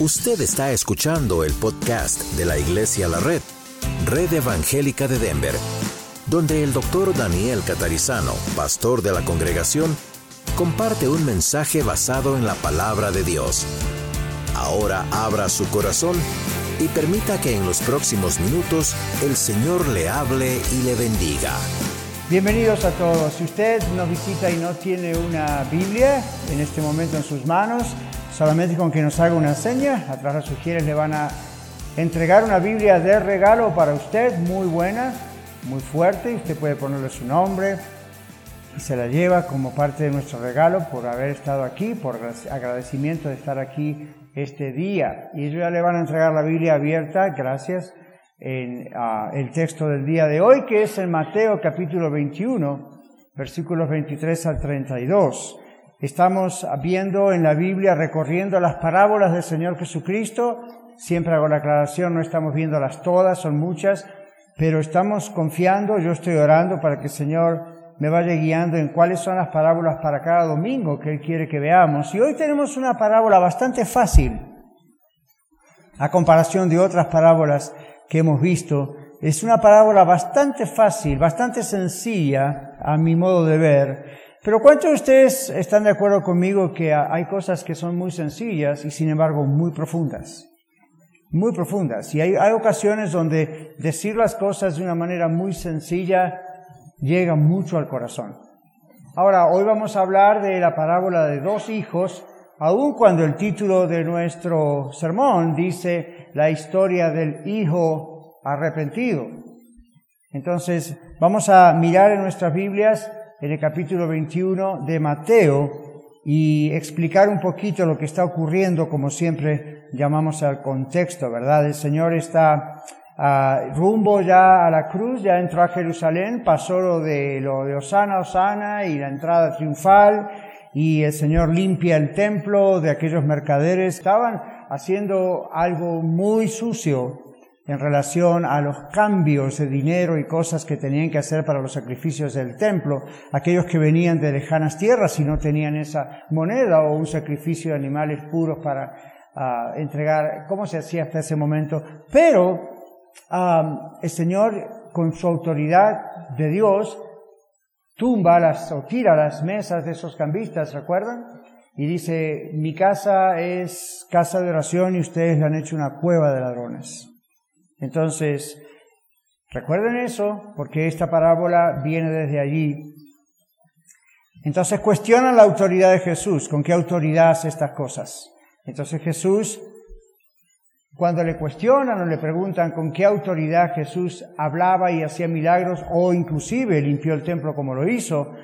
Usted está escuchando el podcast de la Iglesia La Red, Red Evangélica de Denver, donde el doctor Daniel Catarizano, pastor de la congregación, comparte un mensaje basado en la palabra de Dios. Ahora abra su corazón y permita que en los próximos minutos el Señor le hable y le bendiga. Bienvenidos a todos. Si usted nos visita y no tiene una Biblia en este momento en sus manos, solamente con que nos haga una seña, atrás de sus le van a entregar una Biblia de regalo para usted, muy buena, muy fuerte, usted puede ponerle su nombre y se la lleva como parte de nuestro regalo por haber estado aquí, por agradecimiento de estar aquí este día. Y ellos ya le van a entregar la Biblia abierta, gracias, en ah, el texto del día de hoy, que es en Mateo capítulo 21, versículos 23 al 32. Estamos viendo en la Biblia, recorriendo las parábolas del Señor Jesucristo. Siempre hago la aclaración, no estamos viéndolas todas, son muchas, pero estamos confiando, yo estoy orando para que el Señor me vaya guiando en cuáles son las parábolas para cada domingo que Él quiere que veamos. Y hoy tenemos una parábola bastante fácil, a comparación de otras parábolas que hemos visto. Es una parábola bastante fácil, bastante sencilla a mi modo de ver, pero ¿cuántos de ustedes están de acuerdo conmigo que hay cosas que son muy sencillas y sin embargo muy profundas? Muy profundas. Y hay, hay ocasiones donde decir las cosas de una manera muy sencilla llega mucho al corazón. Ahora, hoy vamos a hablar de la parábola de dos hijos, aun cuando el título de nuestro sermón dice la historia del hijo arrepentido. Entonces, vamos a mirar en nuestras Biblias en el capítulo 21 de Mateo y explicar un poquito lo que está ocurriendo, como siempre llamamos al contexto, ¿verdad? El Señor está ah, rumbo ya a la cruz, ya entró a Jerusalén, pasó lo de, lo de Osana, Osana y la entrada triunfal, y el Señor limpia el templo de aquellos mercaderes. Estaban haciendo algo muy sucio en relación a los cambios de dinero y cosas que tenían que hacer para los sacrificios del templo, aquellos que venían de lejanas tierras y no tenían esa moneda o un sacrificio de animales puros para ah, entregar, ¿cómo se hacía hasta ese momento? Pero el Señor, con su autoridad de Dios, tumba las o tira las mesas de esos cambistas, ¿recuerdan? Y dice, mi casa es casa de oración y ustedes le han hecho una cueva de ladrones. Entonces, recuerden eso, porque esta parábola viene desde allí. Entonces cuestionan la autoridad de Jesús, con qué autoridad hace estas cosas. Entonces Jesús, cuando le cuestionan o le preguntan con qué autoridad Jesús hablaba y hacía milagros, o inclusive limpió el templo como lo hizo,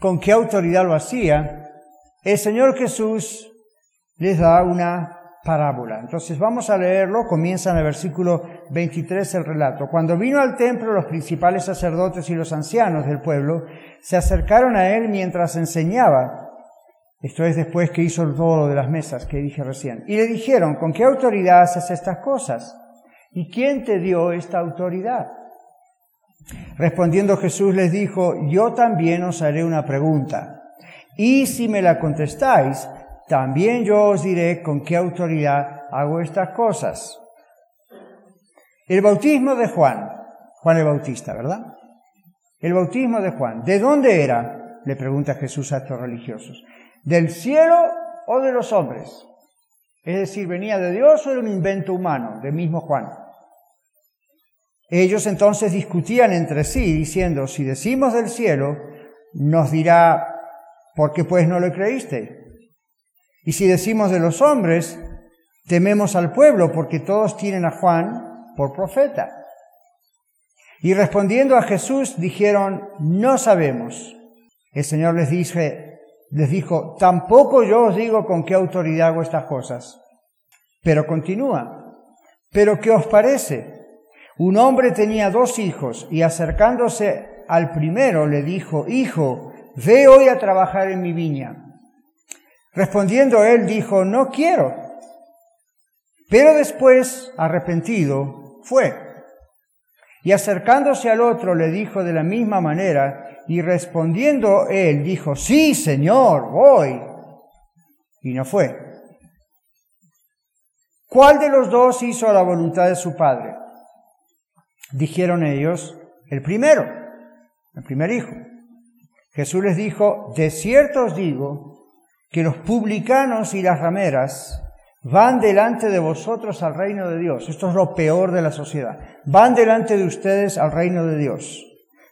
con qué autoridad lo hacía, el Señor Jesús les da una parábola. Entonces vamos a leerlo, comienza en el versículo 23 el relato. Cuando vino al templo los principales sacerdotes y los ancianos del pueblo, se acercaron a él mientras enseñaba. Esto es después que hizo todo lo de las mesas que dije recién. Y le dijeron, ¿con qué autoridad haces estas cosas? ¿Y quién te dio esta autoridad? Respondiendo Jesús les dijo, yo también os haré una pregunta. Y si me la contestáis, también yo os diré con qué autoridad hago estas cosas. El bautismo de Juan, Juan el Bautista, ¿verdad? El bautismo de Juan, ¿de dónde era? Le pregunta Jesús a estos religiosos. ¿Del cielo o de los hombres? Es decir, ¿venía de Dios o era un invento humano, del mismo Juan? Ellos entonces discutían entre sí, diciendo, si decimos del cielo, nos dirá, ¿por qué pues no lo creíste? Y si decimos de los hombres, tememos al pueblo porque todos tienen a Juan por profeta. Y respondiendo a Jesús dijeron, no sabemos. El Señor les, dice, les dijo, tampoco yo os digo con qué autoridad hago estas cosas. Pero continúa. Pero ¿qué os parece? Un hombre tenía dos hijos y acercándose al primero le dijo, Hijo, ve hoy a trabajar en mi viña. Respondiendo él dijo, no quiero. Pero después, arrepentido, fue. Y acercándose al otro le dijo de la misma manera, y respondiendo él dijo, sí, Señor, voy. Y no fue. ¿Cuál de los dos hizo la voluntad de su padre? Dijeron ellos, el primero, el primer hijo. Jesús les dijo, de cierto os digo que los publicanos y las rameras van delante de vosotros al reino de Dios. Esto es lo peor de la sociedad. Van delante de ustedes al reino de Dios.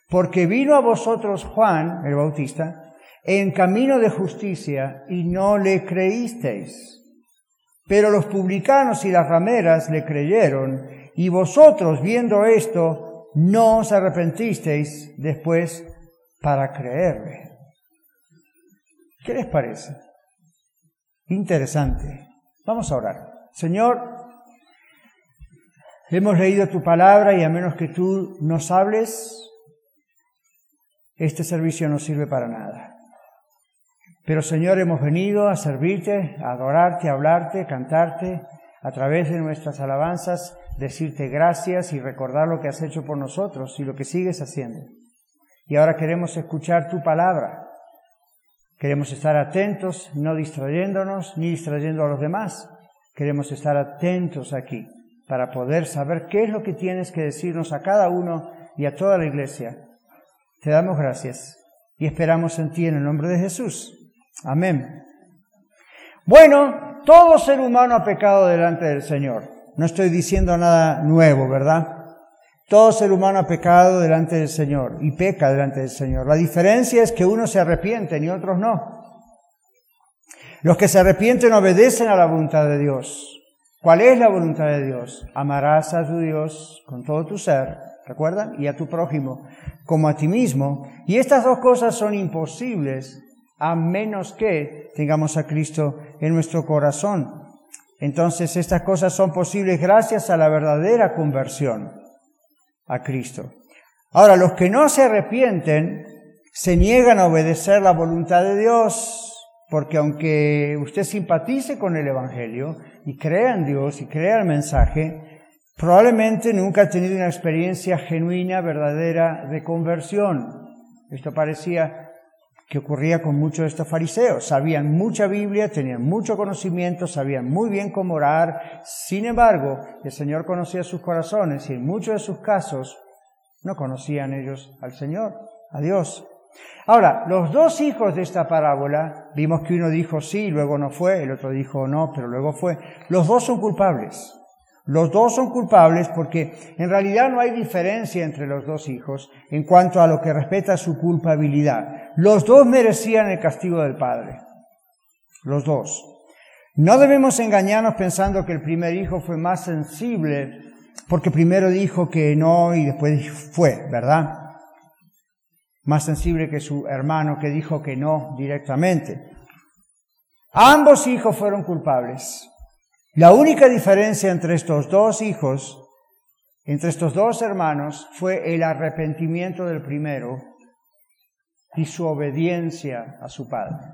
Porque vino a vosotros Juan, el Bautista, en camino de justicia y no le creísteis. Pero los publicanos y las rameras le creyeron y vosotros viendo esto no os arrepentisteis después para creerle. ¿Qué les parece? Interesante. Vamos a orar. Señor, hemos leído tu palabra y a menos que tú nos hables, este servicio no sirve para nada. Pero Señor, hemos venido a servirte, a adorarte, a hablarte, cantarte, a través de nuestras alabanzas, decirte gracias y recordar lo que has hecho por nosotros y lo que sigues haciendo. Y ahora queremos escuchar tu palabra. Queremos estar atentos, no distrayéndonos ni distrayendo a los demás. Queremos estar atentos aquí para poder saber qué es lo que tienes que decirnos a cada uno y a toda la iglesia. Te damos gracias y esperamos en ti en el nombre de Jesús. Amén. Bueno, todo ser humano ha pecado delante del Señor. No estoy diciendo nada nuevo, ¿verdad? Todo ser humano ha pecado delante del Señor y peca delante del Señor. La diferencia es que unos se arrepienten y otros no. Los que se arrepienten obedecen a la voluntad de Dios. ¿Cuál es la voluntad de Dios? Amarás a tu Dios con todo tu ser, ¿recuerdan? Y a tu prójimo como a ti mismo. Y estas dos cosas son imposibles a menos que tengamos a Cristo en nuestro corazón. Entonces estas cosas son posibles gracias a la verdadera conversión a Cristo. Ahora, los que no se arrepienten se niegan a obedecer la voluntad de Dios, porque aunque usted simpatice con el Evangelio y crea en Dios y crea el mensaje, probablemente nunca ha tenido una experiencia genuina, verdadera de conversión. Esto parecía que ocurría con muchos de estos fariseos. Sabían mucha Biblia, tenían mucho conocimiento, sabían muy bien cómo orar. Sin embargo, el Señor conocía sus corazones y en muchos de sus casos no conocían ellos al Señor, a Dios. Ahora, los dos hijos de esta parábola, vimos que uno dijo sí, luego no fue, el otro dijo no, pero luego fue. Los dos son culpables. Los dos son culpables porque en realidad no hay diferencia entre los dos hijos en cuanto a lo que respecta a su culpabilidad. Los dos merecían el castigo del Padre. Los dos. No debemos engañarnos pensando que el primer hijo fue más sensible porque primero dijo que no y después fue, ¿verdad? Más sensible que su hermano que dijo que no directamente. Ambos hijos fueron culpables. La única diferencia entre estos dos hijos, entre estos dos hermanos, fue el arrepentimiento del primero y su obediencia a su padre.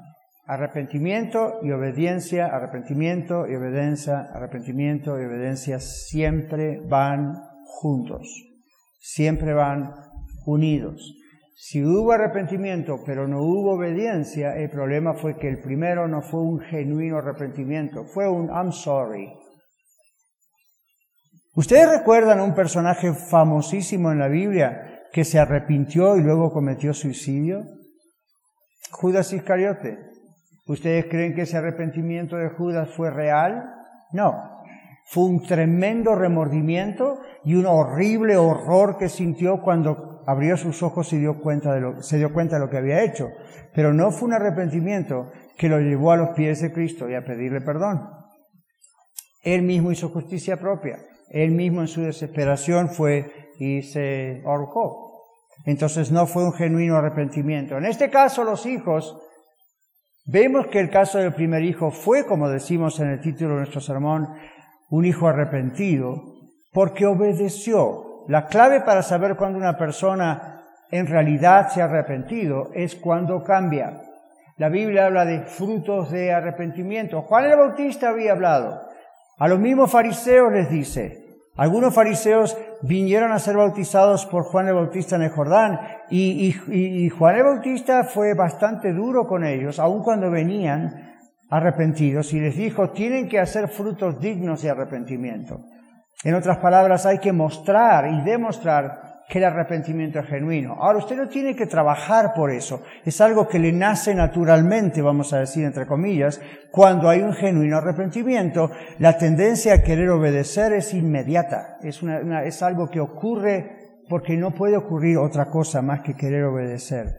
Arrepentimiento y obediencia, arrepentimiento y obediencia, arrepentimiento y obediencia siempre van juntos, siempre van unidos. Si hubo arrepentimiento pero no hubo obediencia, el problema fue que el primero no fue un genuino arrepentimiento, fue un I'm sorry. ¿Ustedes recuerdan un personaje famosísimo en la Biblia que se arrepintió y luego cometió suicidio? Judas Iscariote. ¿Ustedes creen que ese arrepentimiento de Judas fue real? No. Fue un tremendo remordimiento y un horrible horror que sintió cuando abrió sus ojos y se dio cuenta de lo que había hecho. Pero no fue un arrepentimiento que lo llevó a los pies de Cristo y a pedirle perdón. Él mismo hizo justicia propia. Él mismo en su desesperación fue y se ahorcó. Entonces no fue un genuino arrepentimiento. En este caso los hijos, vemos que el caso del primer hijo fue, como decimos en el título de nuestro sermón, un hijo arrepentido porque obedeció la clave para saber cuando una persona en realidad se ha arrepentido es cuando cambia. La Biblia habla de frutos de arrepentimiento. Juan el Bautista había hablado. A los mismos fariseos les dice, algunos fariseos vinieron a ser bautizados por Juan el Bautista en el Jordán y, y, Juan el Bautista fue bastante duro con ellos, aun cuando venían arrepentidos y les dijo, tienen que hacer frutos dignos de arrepentimiento. En otras palabras, hay que mostrar y demostrar que el arrepentimiento es genuino. Ahora, usted no tiene que trabajar por eso. Es algo que le nace naturalmente, vamos a decir entre comillas, cuando hay un genuino arrepentimiento. La tendencia a querer obedecer es inmediata. Es, algo que ocurre porque no puede ocurrir otra cosa más que querer obedecer.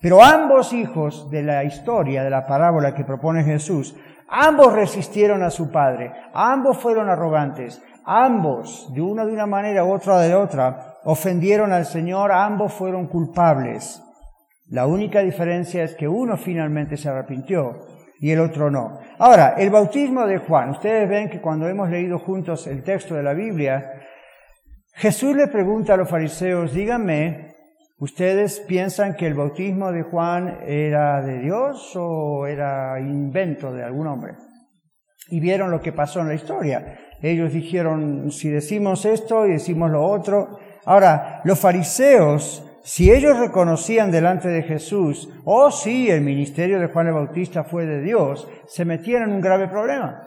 Pero ambos hijos de la historia, de la parábola que propone Jesús, ambos resistieron a su padre, ambos fueron arrogantes, ambos, de una de una manera u otra de otra, ofendieron al Señor, ambos fueron culpables. La única diferencia es que uno finalmente se arrepintió y el otro no. Ahora, el bautismo de Juan, ustedes ven que cuando hemos leído juntos el texto de la Biblia, Jesús le pregunta a los fariseos, díganme, ¿ustedes piensan que el bautismo de Juan era de Dios o era invento de algún hombre? Y vieron lo que pasó en la historia. Ellos dijeron, si decimos esto y decimos lo otro, Ahora, los fariseos, si ellos reconocían delante de Jesús, oh sí, el ministerio de Juan el Bautista fue de Dios, se metían en un grave problema.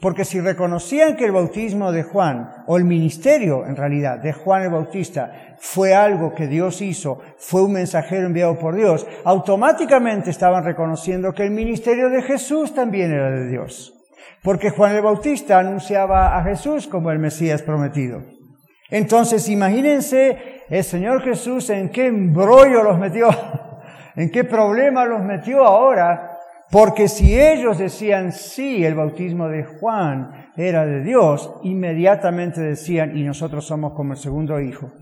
Porque si reconocían que el bautismo de Juan, o el ministerio en realidad de Juan el Bautista, fue algo que Dios hizo, fue un mensajero enviado por Dios, automáticamente estaban reconociendo que el ministerio de Jesús también era de Dios. Porque Juan el Bautista anunciaba a Jesús como el Mesías prometido. Entonces, imagínense el Señor Jesús en qué embrollo los metió, en qué problema los metió ahora, porque si ellos decían sí, el bautismo de Juan era de Dios, inmediatamente decían, y nosotros somos como el segundo hijo,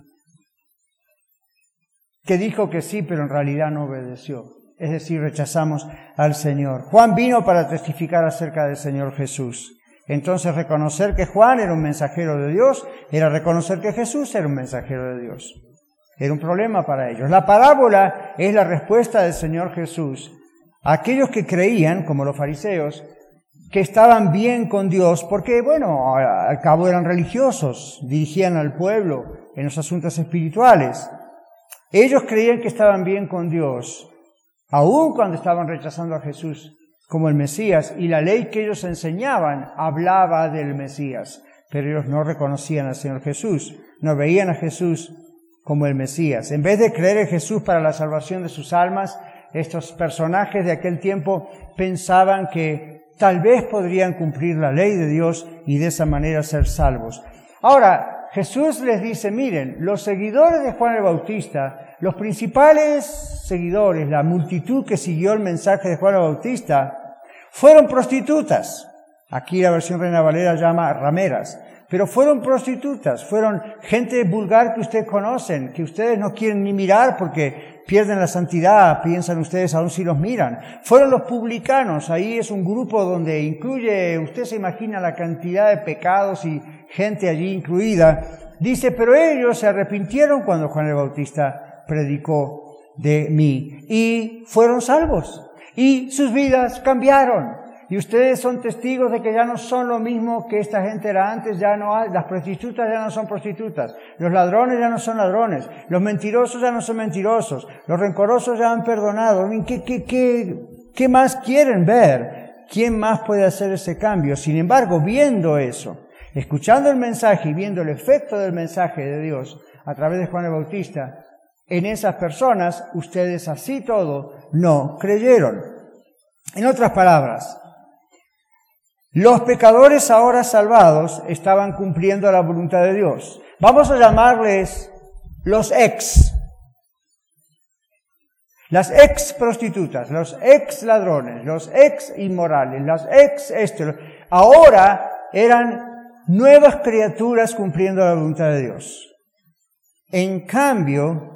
que dijo que sí, pero en realidad no obedeció. Es decir, rechazamos al Señor. Juan vino para testificar acerca del Señor Jesús. Entonces reconocer que Juan era un mensajero de Dios era reconocer que Jesús era un mensajero de Dios. Era un problema para ellos. La parábola es la respuesta del Señor Jesús a aquellos que creían, como los fariseos, que estaban bien con Dios, porque, bueno, al cabo eran religiosos, dirigían al pueblo en los asuntos espirituales. Ellos creían que estaban bien con Dios, aun cuando estaban rechazando a Jesús como el Mesías y la ley que ellos enseñaban hablaba del Mesías, pero ellos no reconocían al Señor Jesús, no veían a Jesús como el Mesías. En vez de creer en Jesús para la salvación de sus almas, estos personajes de aquel tiempo pensaban que tal vez podrían cumplir la ley de Dios y de esa manera ser salvos. Ahora, Jesús les dice, miren, los seguidores de Juan el Bautista, los principales seguidores, la multitud que siguió el mensaje de Juan el Bautista, fueron prostitutas. Aquí la versión Reina Valera llama rameras. Pero fueron prostitutas, fueron gente vulgar que ustedes conocen, que ustedes no quieren ni mirar porque pierden la santidad, piensan ustedes aún si los miran. Fueron los publicanos, ahí es un grupo donde incluye, usted se imagina la cantidad de pecados y gente allí incluida. Dice, pero ellos se arrepintieron cuando Juan el Bautista predicó de mí y fueron salvos y sus vidas cambiaron. Y ustedes son testigos de que ya no son lo mismo que esta gente era antes, ya no hay, las prostitutas ya no son prostitutas, los ladrones ya no son ladrones, los mentirosos ya no son mentirosos, los rencorosos ya han perdonado. ¿Qué, qué, qué, qué más quieren ver? ¿Quién más puede hacer ese cambio? Sin embargo, viendo eso, escuchando el mensaje y viendo el efecto del mensaje de Dios a través de Juan el Bautista, en esas personas, ustedes así todo no creyeron. En otras palabras, los pecadores ahora salvados estaban cumpliendo la voluntad de Dios. Vamos a llamarles los ex. Las ex prostitutas, los ex ladrones, los ex inmorales, los ex esto. Ahora eran nuevas criaturas cumpliendo la voluntad de Dios. En cambio,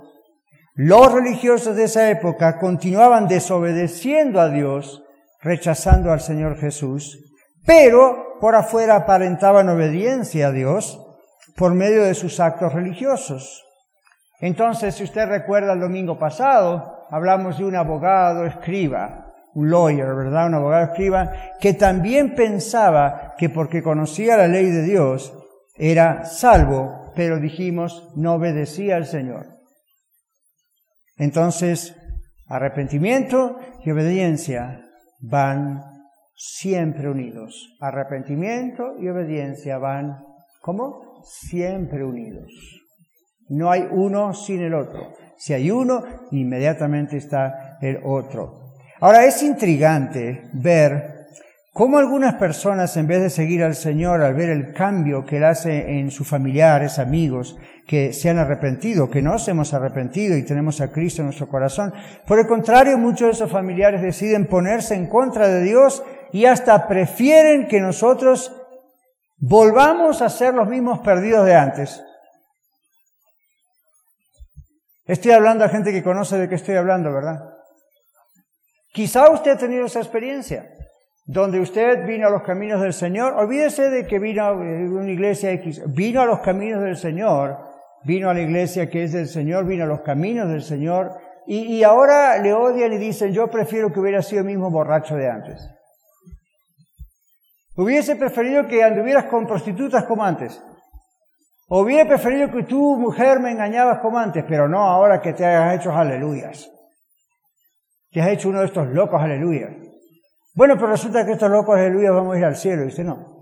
los religiosos de esa época continuaban desobedeciendo a Dios, rechazando al Señor Jesús, pero por afuera aparentaban obediencia a Dios por medio de sus actos religiosos. Entonces, si usted recuerda el domingo pasado, hablamos de un abogado escriba, un lawyer, ¿verdad? Un abogado escriba, que también pensaba que porque conocía la ley de Dios era salvo, pero dijimos, no obedecía al Señor. Entonces, arrepentimiento y obediencia van siempre unidos. Arrepentimiento y obediencia van, ¿cómo? Siempre unidos. No hay uno sin el otro. Si hay uno, inmediatamente está el otro. Ahora es intrigante ver cómo algunas personas, en vez de seguir al Señor, al ver el cambio que Él hace en sus familiares, amigos, que se han arrepentido, que nos hemos arrepentido y tenemos a Cristo en nuestro corazón, por el contrario, muchos de esos familiares deciden ponerse en contra de Dios y hasta prefieren que nosotros volvamos a ser los mismos perdidos de antes. Estoy hablando a gente que conoce de qué estoy hablando, ¿verdad? Quizá usted ha tenido esa experiencia, donde usted vino a los caminos del Señor. Olvídese de que vino a una iglesia X, vino a los caminos del Señor, vino a la iglesia que es del Señor, vino a los caminos del Señor, y, ahora le odian y dicen, yo prefiero que hubiera sido el mismo borracho de antes. Hubiese preferido que anduvieras con prostitutas como antes. Hubiera preferido que tú, mujer, me engañabas como antes, pero no ahora que te hayas hecho aleluyas. Que has hecho uno de estos locos aleluyas. Bueno, pero resulta que estos locos aleluyas vamos a ir al cielo. Dice, no.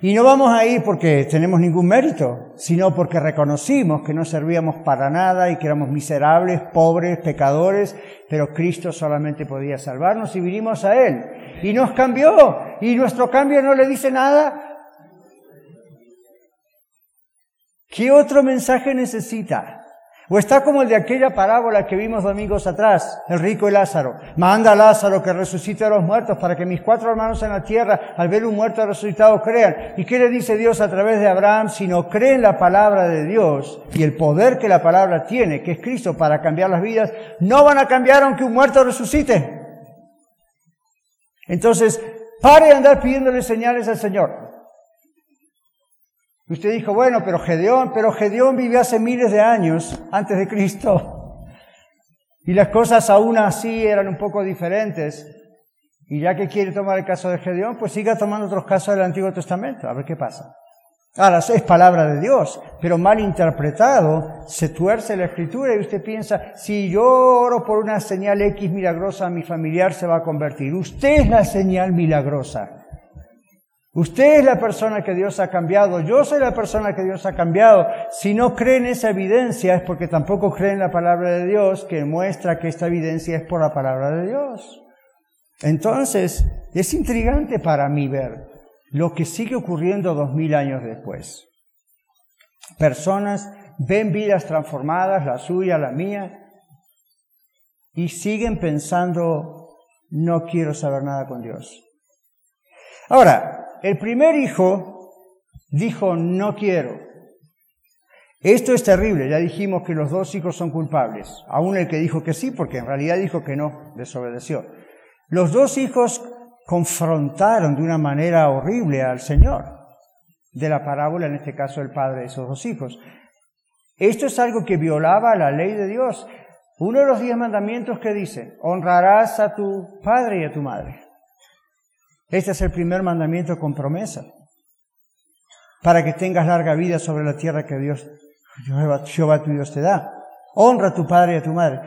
Y no vamos a ir porque tenemos ningún mérito, sino porque reconocimos que no servíamos para nada y que éramos miserables, pobres, pecadores, pero Cristo solamente podía salvarnos y vinimos a Él. Y nos cambió. Y nuestro cambio no le dice nada. ¿Qué otro mensaje necesita? O está como el de aquella parábola que vimos domingos atrás, el rico y Lázaro. Manda a Lázaro que resucite a los muertos para que mis cuatro hermanos en la tierra, al ver un muerto resucitado, crean. ¿Y qué le dice Dios a través de Abraham? Si no creen la palabra de Dios y el poder que la palabra tiene, que es Cristo para cambiar las vidas, no van a cambiar aunque un muerto resucite. Entonces, pare de andar pidiéndole señales al Señor. Usted dijo, bueno, pero Gedeón, pero Gedeón vivió hace miles de años antes de Cristo. Y las cosas aún así eran un poco diferentes. Y ya que quiere tomar el caso de Gedeón, pues siga tomando otros casos del Antiguo Testamento, a ver qué pasa. Ahora, es palabra de Dios, pero mal interpretado, se tuerce la escritura y usted piensa, si yo oro por una señal X milagrosa, mi familiar se va a convertir. Usted es la señal milagrosa. Usted es la persona que Dios ha cambiado, yo soy la persona que Dios ha cambiado. Si no creen esa evidencia es porque tampoco creen la palabra de Dios que muestra que esta evidencia es por la palabra de Dios. Entonces, es intrigante para mí ver lo que sigue ocurriendo dos mil años después. Personas ven vidas transformadas, la suya, la mía, y siguen pensando, no quiero saber nada con Dios. Ahora, el primer hijo dijo, no quiero. Esto es terrible, ya dijimos que los dos hijos son culpables, aún el que dijo que sí, porque en realidad dijo que no, desobedeció. Los dos hijos confrontaron de una manera horrible al Señor, de la parábola, en este caso el padre de esos dos hijos. Esto es algo que violaba la ley de Dios. Uno de los diez mandamientos que dice, honrarás a tu padre y a tu madre. Este es el primer mandamiento con promesa. Para que tengas larga vida sobre la tierra que Dios, Jehová, tu Dios te da. Honra a tu padre y a tu madre.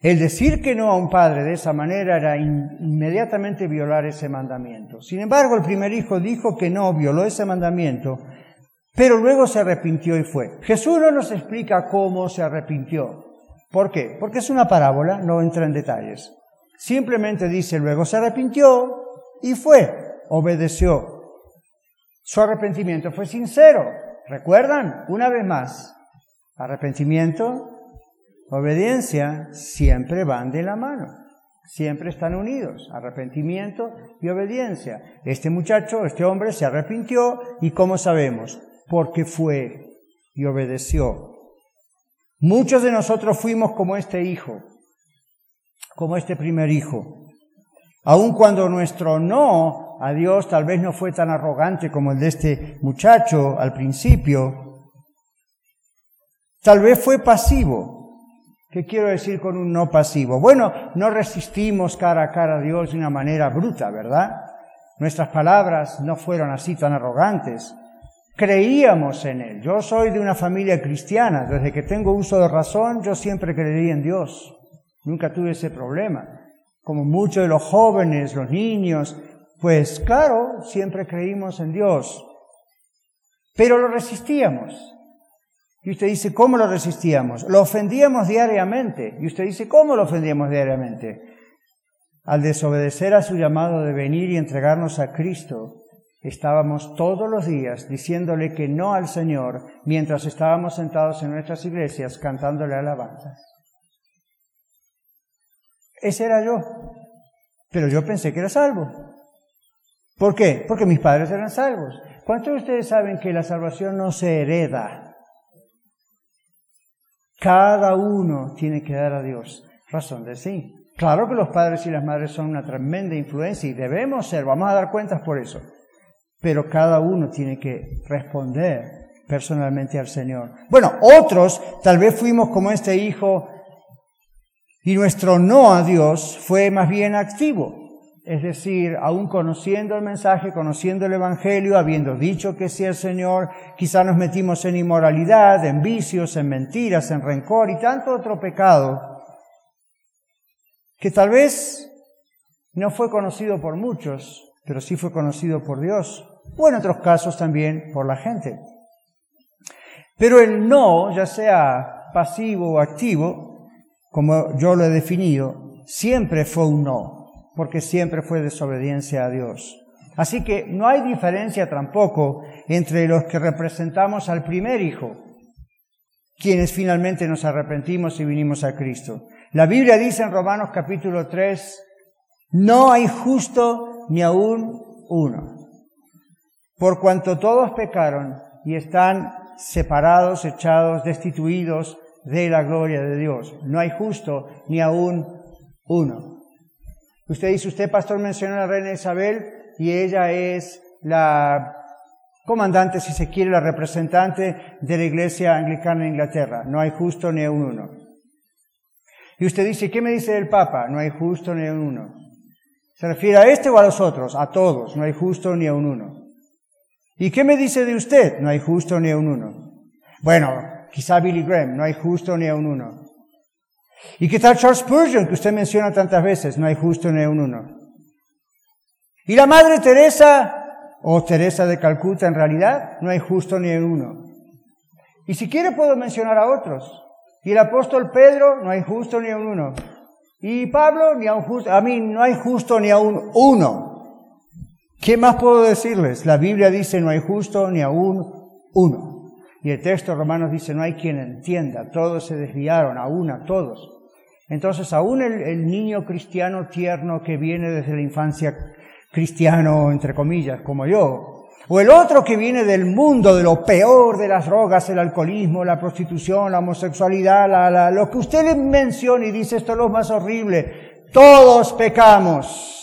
El decir que no a un padre de esa manera era inmediatamente violar ese mandamiento. Sin embargo, el primer hijo dijo que no, violó ese mandamiento, pero luego se arrepintió y fue. Jesús no nos explica cómo se arrepintió. ¿Por qué? Porque es una parábola, no entra en detalles. Simplemente dice, luego se arrepintió, y fue, obedeció. Su arrepentimiento fue sincero. ¿Recuerdan? Una vez más, arrepentimiento, obediencia siempre van de la mano. Siempre están unidos, arrepentimiento y obediencia. Este muchacho, este hombre se arrepintió y ¿cómo sabemos? Porque fue y obedeció. Muchos de nosotros fuimos como este hijo, como este primer hijo. Aun cuando nuestro no a Dios tal vez no fue tan arrogante como el de este muchacho al principio, tal vez fue pasivo. ¿Qué quiero decir con un no pasivo? Bueno, no resistimos cara a cara a Dios de una manera bruta, ¿verdad? Nuestras palabras no fueron así tan arrogantes. Creíamos en Él. Yo soy de una familia cristiana. Desde que tengo uso de razón, yo siempre creí en Dios. Nunca tuve ese problema. Como muchos de los jóvenes, los niños, pues claro, siempre creímos en Dios, pero lo resistíamos. Y usted dice, ¿cómo lo resistíamos? Lo ofendíamos diariamente. Y usted dice, ¿cómo lo ofendíamos diariamente? Al desobedecer a su llamado de venir y entregarnos a Cristo, estábamos todos los días diciéndole que no al Señor mientras estábamos sentados en nuestras iglesias cantándole alabanzas. Ese era yo. Pero yo pensé que era salvo. ¿Por qué? Porque mis padres eran salvos. ¿Cuántos de ustedes saben que la salvación no se hereda? Cada uno tiene que dar a Dios razón de sí. Claro que los padres y las madres son una tremenda influencia y debemos ser, vamos a dar cuentas por eso. Pero cada uno tiene que responder personalmente al Señor. Bueno, otros tal vez fuimos como este hijo y nuestro no a Dios fue más bien activo. Es decir, aún conociendo el mensaje, conociendo el Evangelio, habiendo dicho que sí el Señor, quizá nos metimos en inmoralidad, en vicios, en mentiras, en rencor y tanto otro pecado, que tal vez no fue conocido por muchos, pero sí fue conocido por Dios, o en otros casos también por la gente. Pero el no, ya sea pasivo o activo, como yo lo he definido, siempre fue un no porque siempre fue desobediencia a Dios. Así que no hay diferencia tampoco entre los que representamos al primer hijo, quienes finalmente nos arrepentimos y vinimos a Cristo. La Biblia dice en Romanos capítulo 3, no hay justo ni aún uno, por cuanto todos pecaron y están separados, echados, destituidos de la gloria de Dios. No hay justo ni aún uno. Usted dice, usted pastor mencionó a la reina Isabel y ella es la comandante, si se quiere, la representante de la iglesia anglicana en Inglaterra. No hay justo ni un uno. Y usted dice, ¿qué me dice del Papa? No hay justo ni un uno. ¿Se refiere a este o a los otros? A todos. No hay justo ni un uno. ¿Y qué me dice de usted? No hay justo ni un uno. Bueno, quizá Billy Graham, no hay justo ni un uno. ¿Y tal Charles Spurgeon, que usted menciona tantas veces? No hay justo ni un uno. ¿Y la Madre Teresa, o Teresa de Calcuta en realidad? No hay justo ni uno. Y si quiere puedo mencionar a otros. Y el apóstol Pedro, no hay justo ni un uno. Y Pablo, ni a un justo, a mí no hay justo ni a un uno. ¿Qué más puedo decirles? La Biblia dice no hay justo ni a un uno. Y el texto romano dice, no hay quien entienda, todos se desviaron, aún a todos. Entonces, aún el, niño cristiano tierno que viene desde la infancia cristiano, entre comillas, como yo, o el otro que viene del mundo, de lo peor de las drogas, el alcoholismo, la prostitución, la homosexualidad, la, lo que usted le menciona y dice esto es lo más horrible, todos pecamos.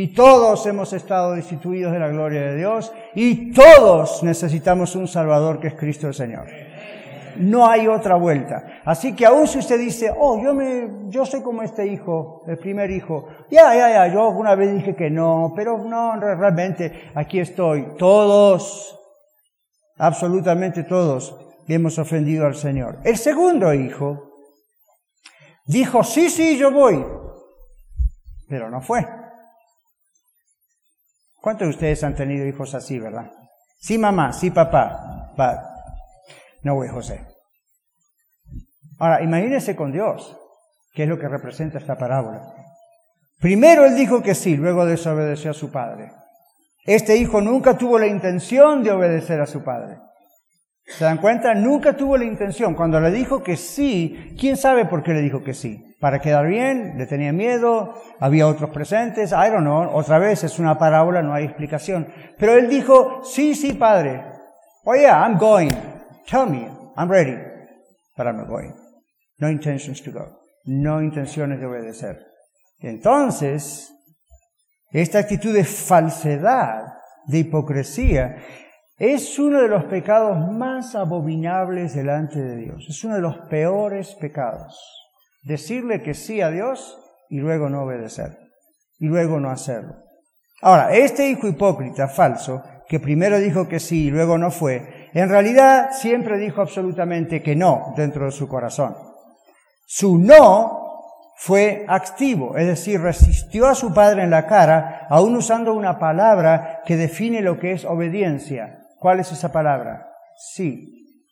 Y todos hemos estado destituidos de la gloria de Dios y todos necesitamos un Salvador que es Cristo el Señor. No hay otra vuelta. Así que aún si usted dice, oh, yo me, yo soy como este hijo, el primer hijo. Ya, ya, ya, yo alguna vez dije que no, pero no, realmente aquí estoy. Todos, absolutamente todos, hemos ofendido al Señor. El segundo hijo dijo, sí, sí, yo voy, pero no fue. ¿Cuántos de ustedes han tenido hijos así, verdad? Sí, mamá, sí, papá. no voy, José. Ahora, imagínense con Dios, qué es lo que representa esta parábola. Primero él dijo que sí, luego desobedeció a su padre. Este hijo nunca tuvo la intención de obedecer a su padre. ¿Se dan cuenta? Nunca tuvo la intención. Cuando le dijo que sí, ¿quién sabe por qué le dijo que sí? para quedar bien, le tenía miedo, había otros presentes, I don't know, otra vez es una parábola, no hay explicación. Pero él dijo, sí, sí, padre. Oh yeah, I'm going. Tell me, I'm ready. But I'm not going. No intentions to go. No intenciones de obedecer. Entonces, esta actitud de falsedad, de hipocresía, es uno de los pecados más abominables delante de Dios. Es uno de los peores pecados decirle que sí a Dios y luego no obedecer, y luego no hacerlo. Ahora, este hijo hipócrita falso, que primero dijo que sí y luego no fue, en realidad siempre dijo absolutamente que no dentro de su corazón. Su no fue activo, es decir, resistió a su padre en la cara, aún usando una palabra que define lo que es obediencia. ¿Cuál es esa palabra? Sí.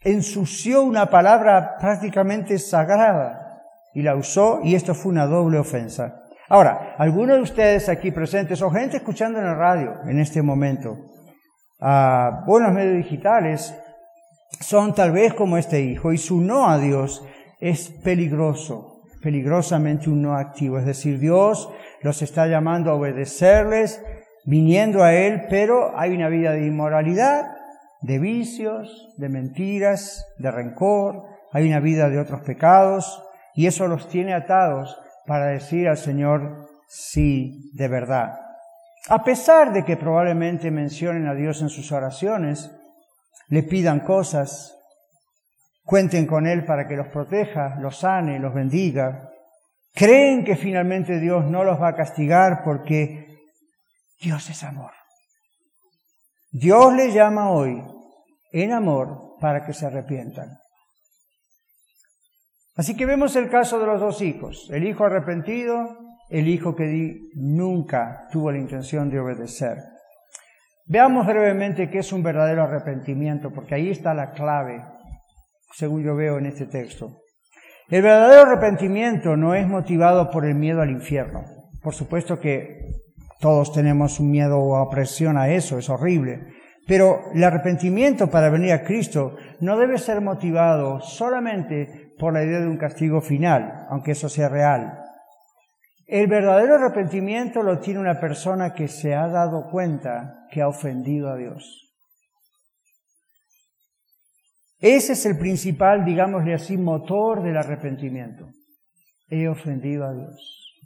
Ensució una palabra prácticamente sagrada y la usó y esto fue una doble ofensa. Ahora, algunos de ustedes aquí presentes o gente escuchando en la radio en este momento, a buenos medios digitales, son tal vez como este hijo y su no a Dios es peligroso, peligrosamente un no activo. Es decir, Dios los está llamando a obedecerles, viniendo a Él, pero hay una vida de inmoralidad, de vicios, de mentiras, de rencor, hay una vida de otros pecados y eso los tiene atados para decir al Señor sí de verdad. A pesar de que probablemente mencionen a Dios en sus oraciones, le pidan cosas, cuenten con Él para que los proteja, los sane, los bendiga, creen que finalmente Dios no los va a castigar porque Dios es amor. Dios les llama hoy en amor para que se arrepientan. Así que vemos el caso de los dos hijos, el hijo arrepentido, el hijo que nunca tuvo la intención de obedecer. Veamos brevemente qué es un verdadero arrepentimiento, porque ahí está la clave, según yo veo en este texto. El verdadero arrepentimiento no es motivado por el miedo al infierno. Por supuesto que todos tenemos un miedo o opresión a eso, es horrible. Pero el arrepentimiento para venir a Cristo no debe ser motivado solamente por la idea de un castigo final, aunque eso sea real. El verdadero arrepentimiento lo tiene una persona que se ha dado cuenta que ha ofendido a Dios. Ese es el principal, digámosle así, motor del arrepentimiento. He ofendido a Dios.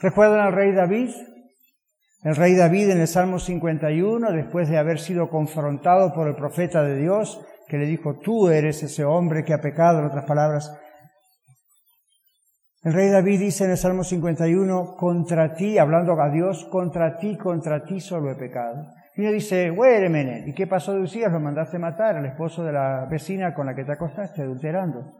¿Recuerdan al rey David? El rey David en el Salmo 51, después de haber sido confrontado por el profeta de Dios, que le dijo, tú eres ese hombre que ha pecado, en otras palabras. El rey David dice en el Salmo 51, contra ti, hablando a Dios, contra ti, contra ti solo he pecado. Y uno dice, güey, ¿y qué pasó de Usías? Lo mandaste matar al esposo de la vecina con la que te acostaste, adulterando.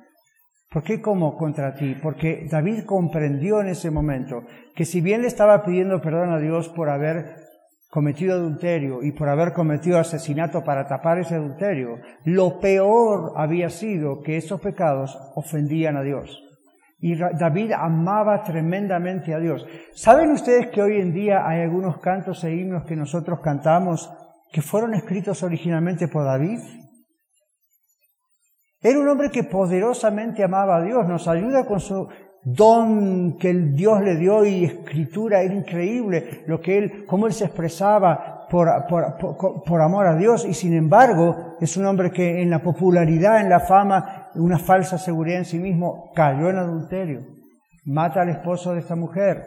¿Por qué como contra ti? Porque David comprendió en ese momento que si bien le estaba pidiendo perdón a Dios por haber cometido adulterio y por haber cometido asesinato para tapar ese adulterio, lo peor había sido que esos pecados ofendían a Dios. Y David amaba tremendamente a Dios. ¿Saben ustedes que hoy en día hay algunos cantos e himnos que nosotros cantamos que fueron escritos originalmente por David? Era un hombre que poderosamente amaba a Dios, nos ayuda con su don que el Dios le dio y escritura, era increíble lo que él, cómo él se expresaba por, por, amor a Dios y sin embargo es un hombre que en la popularidad, en la fama, una falsa seguridad en sí mismo, cayó en adulterio, mata al esposo de esta mujer.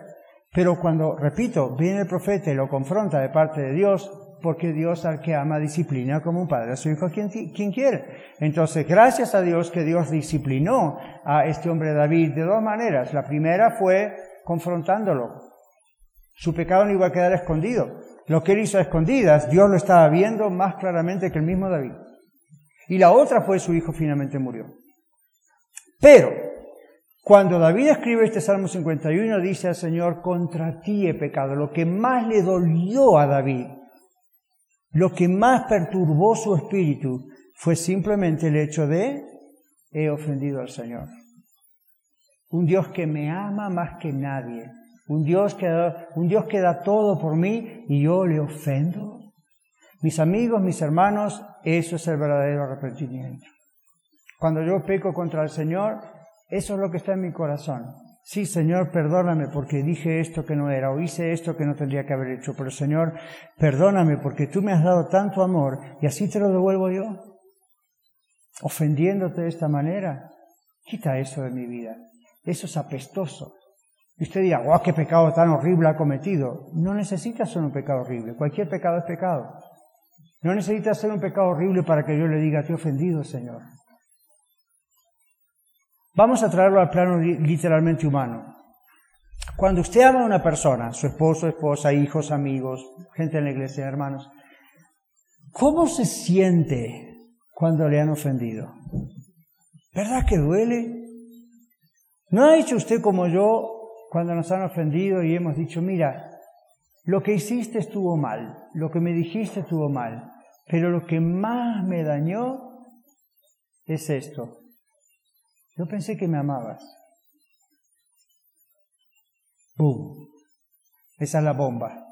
Pero cuando, repito, viene el profeta y lo confronta de parte de Dios, porque Dios al que ama disciplina como un padre a su hijo quien, quiere. Entonces, gracias a Dios que Dios disciplinó a este hombre David de dos maneras. La primera fue confrontándolo. Su pecado no iba a quedar escondido. Lo que él hizo a escondidas, Dios lo estaba viendo más claramente que el mismo David. Y la otra fue su hijo finalmente murió. Pero, cuando David escribe este Salmo 51, dice al Señor, contra ti he pecado. Lo que más le dolió a David lo que más perturbó su espíritu fue simplemente el hecho de he ofendido al Señor. Un Dios que me ama más que nadie. Un Dios que, da, un Dios que da todo por mí y yo le ofendo. Mis amigos, mis hermanos, eso es el verdadero arrepentimiento. Cuando yo peco contra el Señor, eso es lo que está en mi corazón. Sí, Señor, perdóname porque dije esto que no era o hice esto que no tendría que haber hecho, pero Señor, perdóname porque tú me has dado tanto amor y así te lo devuelvo yo, ofendiéndote de esta manera. Quita eso de mi vida. Eso es apestoso. Y usted dirá, guau, qué pecado tan horrible ha cometido. No necesita ser un pecado horrible. Cualquier pecado es pecado. No necesita ser un pecado horrible para que yo le diga, te he ofendido, Señor. Vamos a traerlo al plano literalmente humano. Cuando usted ama a una persona, su esposo, esposa, hijos, amigos, gente en la iglesia, hermanos, ¿cómo se siente cuando le han ofendido? ¿Verdad que duele? ¿No ha hecho usted como yo cuando nos han ofendido y hemos dicho, mira, lo que hiciste estuvo mal, lo que me dijiste estuvo mal, pero lo que más me dañó es esto. Yo pensé que me amabas. ¡Bum! Esa es la bomba.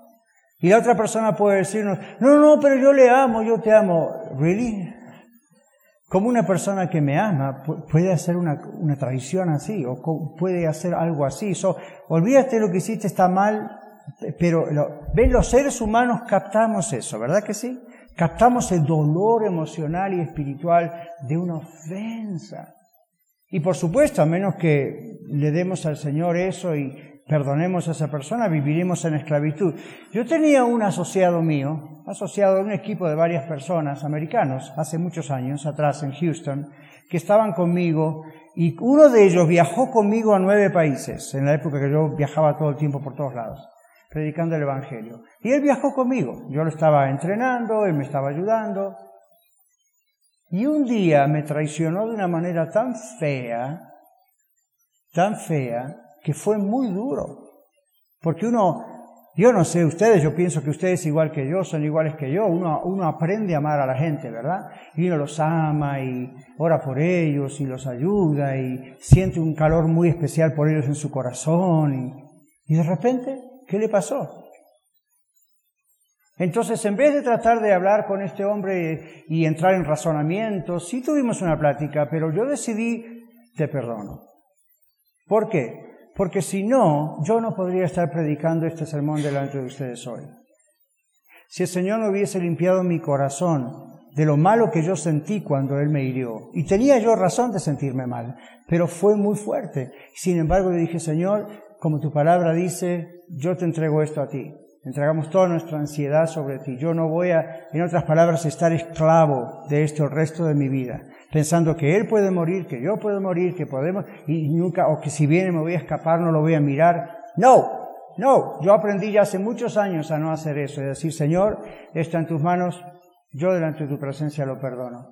Y la otra persona puede decirnos, no, no, pero yo le amo, yo te amo. ¿Really? ¿Cómo una persona que me ama puede hacer una, una traición así? ¿O puede hacer algo así? So, olvídate lo que hiciste está mal, pero ven, los seres humanos captamos eso, ¿verdad que sí? Captamos el dolor emocional y espiritual de una ofensa. Y por supuesto, a menos que le demos al Señor eso y perdonemos a esa persona, viviremos en esclavitud. Yo tenía un asociado mío, asociado a un equipo de varias personas americanos, hace muchos años atrás en Houston, que estaban conmigo y uno de ellos viajó conmigo a nueve países, en la época que yo viajaba todo el tiempo por todos lados, predicando el Evangelio. Y él viajó conmigo, yo lo estaba entrenando, él me estaba ayudando. Y un día me traicionó de una manera tan fea, tan fea, que fue muy duro. Porque uno, yo no sé ustedes, yo pienso que ustedes igual que yo, son iguales que yo, uno, uno aprende a amar a la gente, ¿verdad? Y uno los ama y ora por ellos y los ayuda y siente un calor muy especial por ellos en su corazón. Y, y de repente, ¿qué le pasó? Entonces, en vez de tratar de hablar con este hombre y entrar en razonamiento, sí tuvimos una plática, pero yo decidí, te perdono. ¿Por qué? porque si no, yo no podría estar predicando este sermón delante de ustedes hoy. Si el Señor no hubiese limpiado mi corazón de lo malo que yo sentí cuando Él me hirió, y tenía yo razón de sentirme mal, pero fue muy fuerte. Sin embargo, le dije, Señor, como tu palabra dice, yo te entrego esto a ti. Entregamos toda nuestra ansiedad sobre ti. Yo no voy a, en otras palabras, estar esclavo de esto el resto de mi vida pensando que él puede morir, que yo puedo morir, que podemos, y nunca, o que si viene me voy a escapar, no lo voy a mirar. No, no, yo aprendí ya hace muchos años a no hacer eso, es decir, Señor, está en tus manos, yo delante de tu presencia lo perdono.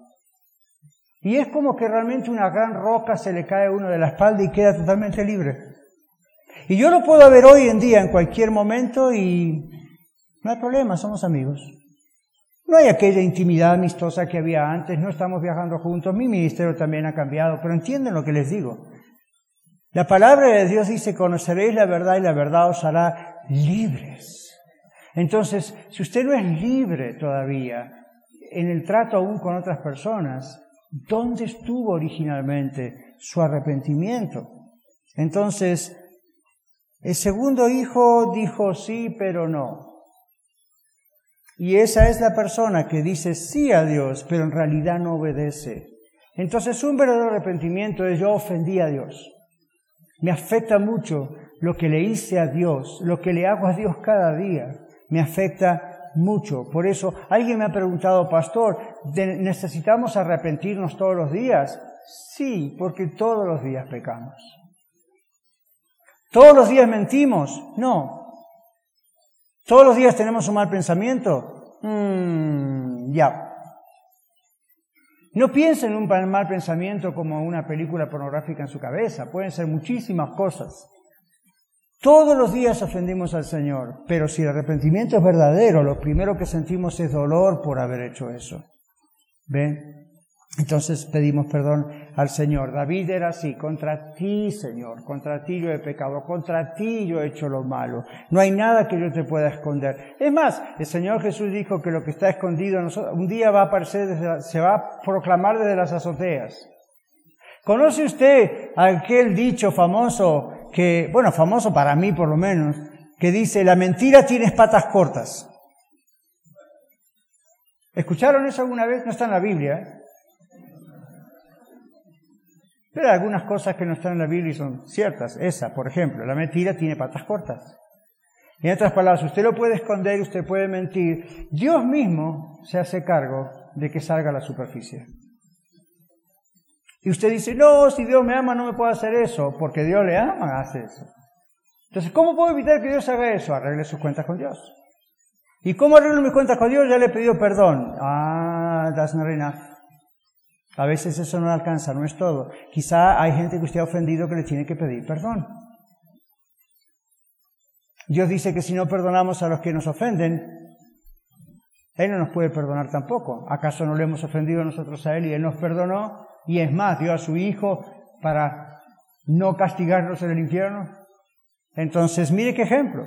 Y es como que realmente una gran roca se le cae a uno de la espalda y queda totalmente libre. Y yo lo puedo ver hoy en día, en cualquier momento, y no hay problema, somos amigos. No hay aquella intimidad amistosa que había antes, no estamos viajando juntos, mi ministerio también ha cambiado, pero entienden lo que les digo. La palabra de Dios dice, conoceréis la verdad y la verdad os hará libres. Entonces, si usted no es libre todavía en el trato aún con otras personas, ¿dónde estuvo originalmente su arrepentimiento? Entonces, el segundo hijo dijo sí, pero no. Y esa es la persona que dice sí a Dios, pero en realidad no obedece. Entonces un verdadero arrepentimiento es yo ofendí a Dios. Me afecta mucho lo que le hice a Dios, lo que le hago a Dios cada día. Me afecta mucho. Por eso alguien me ha preguntado, pastor, ¿necesitamos arrepentirnos todos los días? Sí, porque todos los días pecamos. ¿Todos los días mentimos? No, ¿Todos los días tenemos un mal pensamiento? Mm, ya. No piensen en un mal pensamiento como una película pornográfica en su cabeza, pueden ser muchísimas cosas. Todos los días ofendimos al Señor, pero si el arrepentimiento es verdadero, lo primero que sentimos es dolor por haber hecho eso. ¿Ven? Entonces pedimos perdón al Señor. David era así, contra ti, Señor, contra ti yo he pecado, contra ti yo he hecho lo malo. No hay nada que yo te pueda esconder. Es más, el Señor Jesús dijo que lo que está escondido un día va a aparecer, se va a proclamar desde las azoteas. ¿Conoce usted aquel dicho famoso que, bueno, famoso para mí por lo menos, que dice, la mentira tiene patas cortas? ¿Escucharon eso alguna vez? No está en la Biblia, ¿eh? Pero hay algunas cosas que no están en la Biblia son ciertas. Esa, por ejemplo, la mentira tiene patas cortas. En otras palabras, usted lo puede esconder, usted puede mentir. Dios mismo se hace cargo de que salga a la superficie. Y usted dice, no, si Dios me ama no me puedo hacer eso, porque Dios le ama, hace eso. Entonces, ¿cómo puedo evitar que Dios haga eso? Arregle sus cuentas con Dios. ¿Y cómo arreglo mis cuentas con Dios? Ya le he pedido perdón. Ah, that's not enough. A veces eso no alcanza, no es todo. Quizá hay gente que usted ha ofendido que le tiene que pedir perdón. Dios dice que si no perdonamos a los que nos ofenden, Él no nos puede perdonar tampoco. ¿Acaso no le hemos ofendido nosotros a Él y Él nos perdonó? Y es más, dio a su Hijo para no castigarnos en el infierno. Entonces, mire qué ejemplo.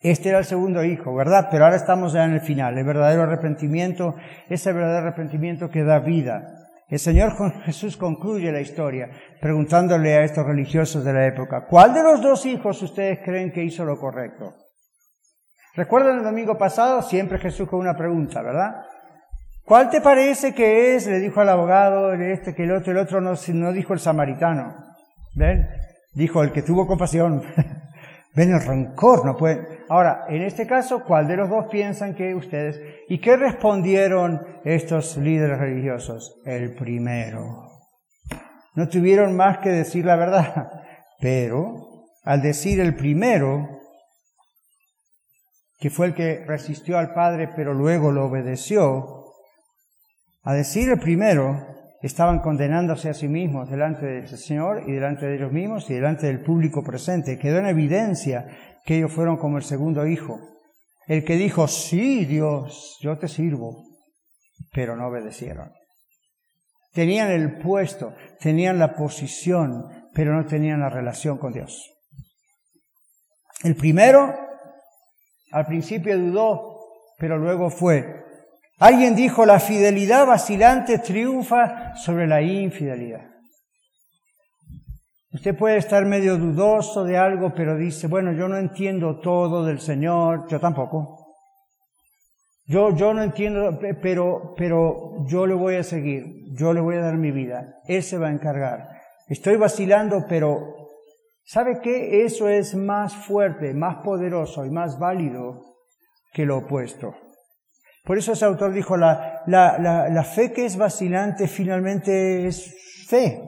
Este era el segundo hijo, ¿verdad? Pero ahora estamos ya en el final, el verdadero arrepentimiento, ese verdadero arrepentimiento que da vida. El Señor Jesús concluye la historia preguntándole a estos religiosos de la época, ¿cuál de los dos hijos ustedes creen que hizo lo correcto? ¿Recuerdan el domingo pasado? Siempre Jesús con una pregunta, ¿verdad? ¿Cuál te parece que es? Le dijo al abogado, el este, que el otro, el otro no, no dijo el samaritano. ¿Ven? Dijo el que tuvo compasión. Ven el rencor, no pueden. Ahora, en este caso, ¿cuál de los dos piensan que ustedes? ¿Y qué respondieron estos líderes religiosos? El primero. No tuvieron más que decir la verdad, pero al decir el primero, que fue el que resistió al Padre pero luego lo obedeció, a decir el primero, estaban condenándose a sí mismos delante del Señor y delante de ellos mismos y delante del público presente. Quedó en evidencia que ellos fueron como el segundo hijo. El que dijo, sí, Dios, yo te sirvo, pero no obedecieron. Tenían el puesto, tenían la posición, pero no tenían la relación con Dios. El primero, al principio dudó, pero luego fue Alguien dijo, la fidelidad vacilante triunfa sobre la infidelidad. Usted puede estar medio dudoso de algo, pero dice, bueno, yo no entiendo todo del Señor, yo tampoco. Yo, yo no entiendo, pero, pero yo le voy a seguir, yo le voy a dar mi vida, Él se va a encargar. Estoy vacilando, pero ¿sabe qué? Eso es más fuerte, más poderoso y más válido que lo opuesto. Por eso ese autor dijo, la, la, la, fe que es vacilante finalmente es fe.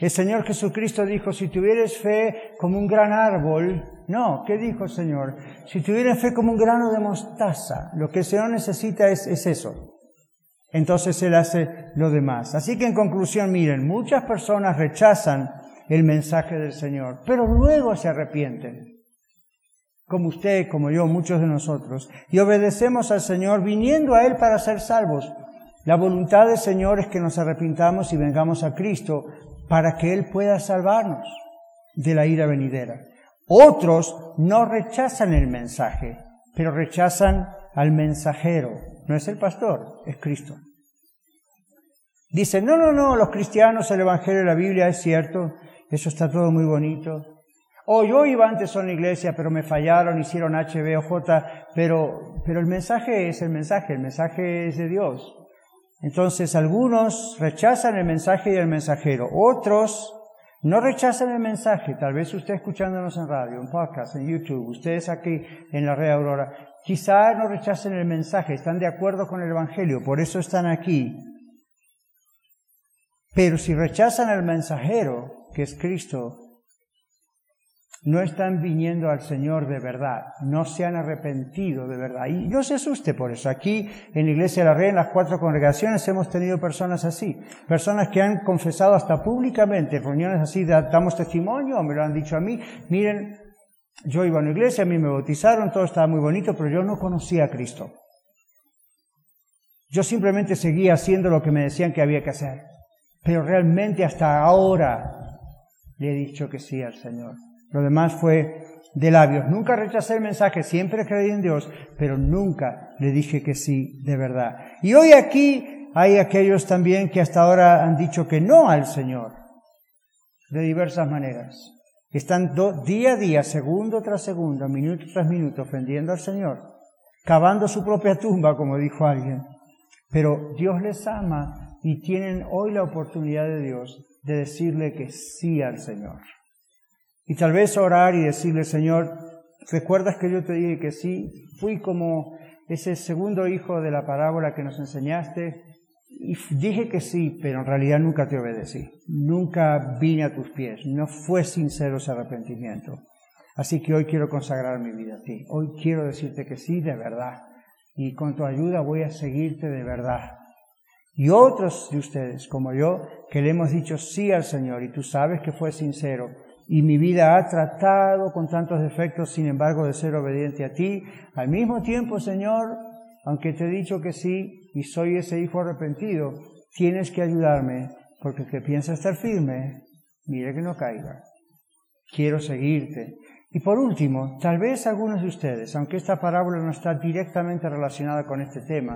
El Señor Jesucristo dijo, si tuvieres fe como un gran árbol, no, ¿qué dijo el Señor? Si tuvieras fe como un grano de mostaza, lo que el Señor necesita es, es eso. Entonces Él hace lo demás. Así que en conclusión, miren, muchas personas rechazan el mensaje del Señor, pero luego se arrepienten como usted, como yo, muchos de nosotros, y obedecemos al Señor viniendo a Él para ser salvos. La voluntad del Señor es que nos arrepintamos y vengamos a Cristo para que Él pueda salvarnos de la ira venidera. Otros no rechazan el mensaje, pero rechazan al mensajero. No es el pastor, es Cristo. Dicen, no, no, no, los cristianos, el Evangelio de la Biblia es cierto, eso está todo muy bonito, o yo iba antes a una iglesia, pero me fallaron, hicieron H, o J, pero, pero el mensaje es el mensaje, el mensaje es de Dios. Entonces algunos rechazan el mensaje y el mensajero, otros no rechazan el mensaje, tal vez usted escuchándonos en radio, en podcast, en YouTube, ustedes aquí en la red Aurora, quizá no rechacen el mensaje, están de acuerdo con el Evangelio, por eso están aquí. Pero si rechazan al mensajero, que es Cristo, no están viniendo al Señor de verdad, no se han arrepentido de verdad. Y no se asuste por eso. Aquí en la Iglesia de la Red, en las cuatro congregaciones, hemos tenido personas así, personas que han confesado hasta públicamente, reuniones así, damos testimonio, me lo han dicho a mí, miren, yo iba a una iglesia, a mí me bautizaron, todo estaba muy bonito, pero yo no conocía a Cristo. Yo simplemente seguía haciendo lo que me decían que había que hacer. Pero realmente hasta ahora le he dicho que sí al Señor. Lo demás fue de labios. Nunca rechacé el mensaje, siempre creí en Dios, pero nunca le dije que sí de verdad. Y hoy aquí hay aquellos también que hasta ahora han dicho que no al Señor, de diversas maneras. Están día a día, segundo tras segundo, minuto tras minuto, ofendiendo al Señor, cavando su propia tumba, como dijo alguien. Pero Dios les ama y tienen hoy la oportunidad de Dios de decirle que sí al Señor. Y tal vez orar y decirle, Señor, ¿recuerdas que yo te dije que sí? Fui como ese segundo hijo de la parábola que nos enseñaste y dije que sí, pero en realidad nunca te obedecí. Nunca vine a tus pies. No fue sincero ese arrepentimiento. Así que hoy quiero consagrar mi vida a ti. Hoy quiero decirte que sí de verdad. Y con tu ayuda voy a seguirte de verdad. Y otros de ustedes, como yo, que le hemos dicho sí al Señor y tú sabes que fue sincero y mi vida ha tratado con tantos defectos, sin embargo, de ser obediente a ti. Al mismo tiempo, Señor, aunque te he dicho que sí y soy ese hijo arrepentido, tienes que ayudarme, porque el que piensa estar firme, mire que no caiga. Quiero seguirte. Y por último, tal vez algunos de ustedes, aunque esta parábola no está directamente relacionada con este tema,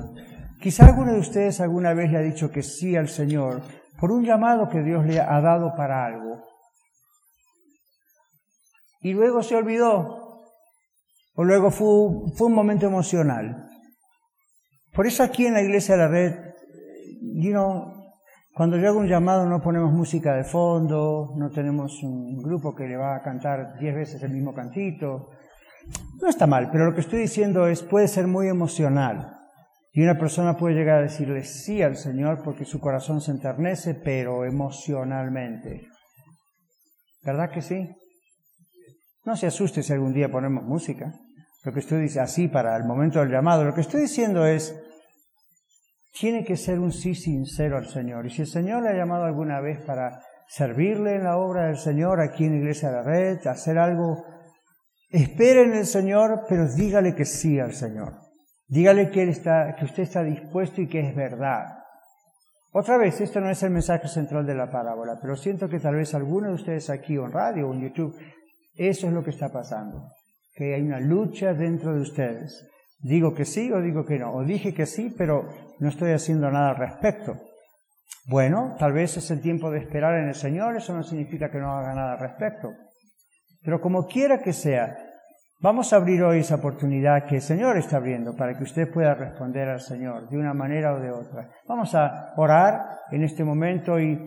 quizá alguno de ustedes alguna vez le ha dicho que sí al Señor por un llamado que Dios le ha dado para algo y luego se olvidó, o luego fue, fue un momento emocional. Por eso aquí en la iglesia de la red, you cuando yo hago un llamado no ponemos música de fondo, no tenemos un grupo que le va a cantar diez veces el mismo cantito. No está mal, pero lo que estoy diciendo es, puede ser muy emocional. Y una persona puede llegar a decirle sí al Señor porque su corazón se enternece, pero emocionalmente. ¿Verdad que sí? No se asuste si algún día ponemos música. Lo que estoy diciendo, así para el momento del llamado, lo que estoy diciendo es, tiene que ser un sí sincero al Señor. Y si el Señor le ha llamado alguna vez para servirle en la obra del Señor aquí en iglesia de la red, hacer algo, espere en el Señor, pero dígale que sí al Señor. Dígale que, él está, que usted está dispuesto y que es verdad. Otra vez, esto no es el mensaje central de la parábola, pero siento que tal vez alguno de ustedes aquí en radio o en YouTube eso es lo que está pasando, que hay una lucha dentro de ustedes. Digo que sí o digo que no, o dije que sí, pero no estoy haciendo nada al respecto. Bueno, tal vez es el tiempo de esperar en el Señor, eso no significa que no haga nada al respecto. Pero como quiera que sea, vamos a abrir hoy esa oportunidad que el Señor está abriendo para que usted pueda responder al Señor de una manera o de otra. Vamos a orar en este momento y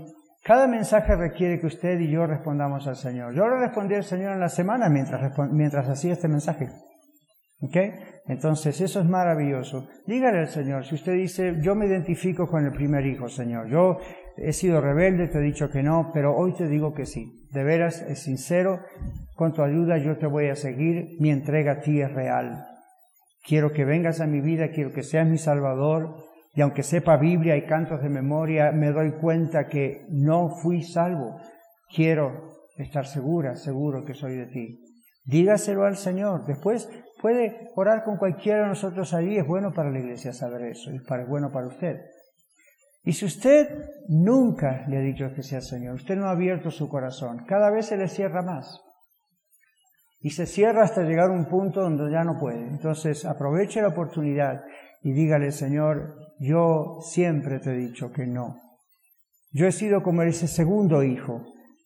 cada mensaje requiere que usted y yo respondamos al Señor. Yo le respondí al Señor en la semana mientras, mientras hacía este mensaje. ¿Ok? Entonces, eso es maravilloso. Dígale al Señor, si usted dice, yo me identifico con el primer hijo, Señor, yo he sido rebelde, te he dicho que no, pero hoy te digo que sí. De veras, es sincero, con tu ayuda yo te voy a seguir, mi entrega a ti es real. Quiero que vengas a mi vida, quiero que seas mi Salvador, y aunque sepa Biblia y cantos de memoria, me doy cuenta que no fui salvo. Quiero estar segura, seguro que soy de ti. Dígaselo al Señor. Después puede orar con cualquiera de nosotros allí. Es bueno para la iglesia saber eso. Es bueno para usted. Y si usted nunca le ha dicho que sea Señor, usted no ha abierto su corazón, cada vez se le cierra más. Y se cierra hasta llegar a un punto donde ya no puede. Entonces aproveche la oportunidad y dígale, Señor, yo siempre te he dicho que no. Yo he sido como ese segundo hijo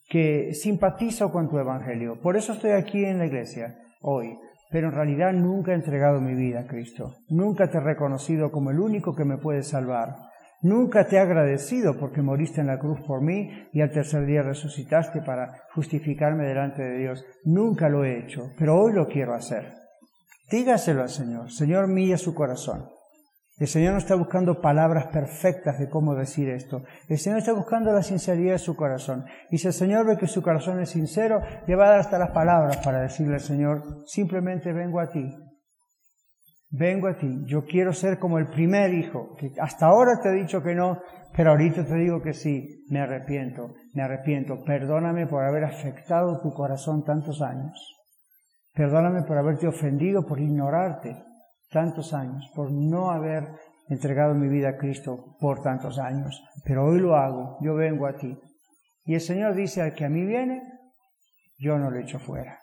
que simpatizo con tu evangelio. Por eso estoy aquí en la iglesia hoy. Pero en realidad nunca he entregado mi vida a Cristo. Nunca te he reconocido como el único que me puede salvar. Nunca te he agradecido porque moriste en la cruz por mí y al tercer día resucitaste para justificarme delante de Dios. Nunca lo he hecho, pero hoy lo quiero hacer. Dígaselo al Señor. Señor, mía su corazón. El Señor no está buscando palabras perfectas de cómo decir esto. El Señor está buscando la sinceridad de su corazón. Y si el Señor ve que su corazón es sincero, le va a dar hasta las palabras para decirle al Señor, simplemente vengo a ti. Vengo a ti. Yo quiero ser como el primer hijo, que hasta ahora te he dicho que no, pero ahorita te digo que sí. Me arrepiento, me arrepiento. Perdóname por haber afectado tu corazón tantos años. Perdóname por haberte ofendido, por ignorarte tantos años, por no haber entregado mi vida a Cristo por tantos años, pero hoy lo hago, yo vengo a ti. Y el Señor dice, al que a mí viene, yo no le echo fuera.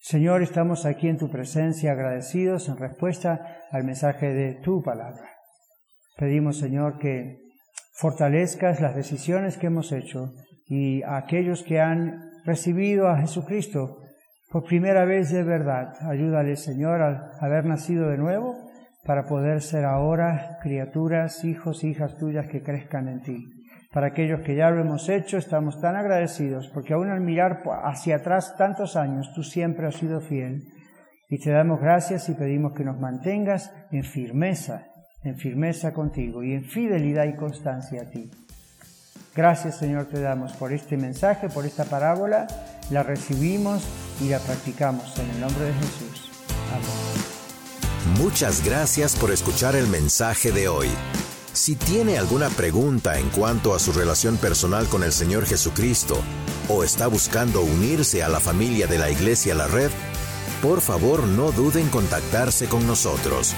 Señor, estamos aquí en tu presencia agradecidos en respuesta al mensaje de tu palabra. Pedimos, Señor, que fortalezcas las decisiones que hemos hecho y a aquellos que han recibido a Jesucristo por primera vez de verdad. Ayúdale, Señor, al haber nacido de nuevo para poder ser ahora criaturas, hijos, hijas tuyas que crezcan en ti. Para aquellos que ya lo hemos hecho, estamos tan agradecidos porque aún al mirar hacia atrás tantos años, tú siempre has sido fiel. Y te damos gracias y pedimos que nos mantengas en firmeza, en firmeza contigo y en fidelidad y constancia a ti. Gracias Señor te damos por este mensaje, por esta parábola la recibimos y la practicamos en el nombre de Jesús. Amén. Muchas gracias por escuchar el mensaje de hoy. Si tiene alguna pregunta en cuanto a su relación personal con el Señor Jesucristo o está buscando unirse a la familia de la Iglesia La Red, por favor no duden en contactarse con nosotros.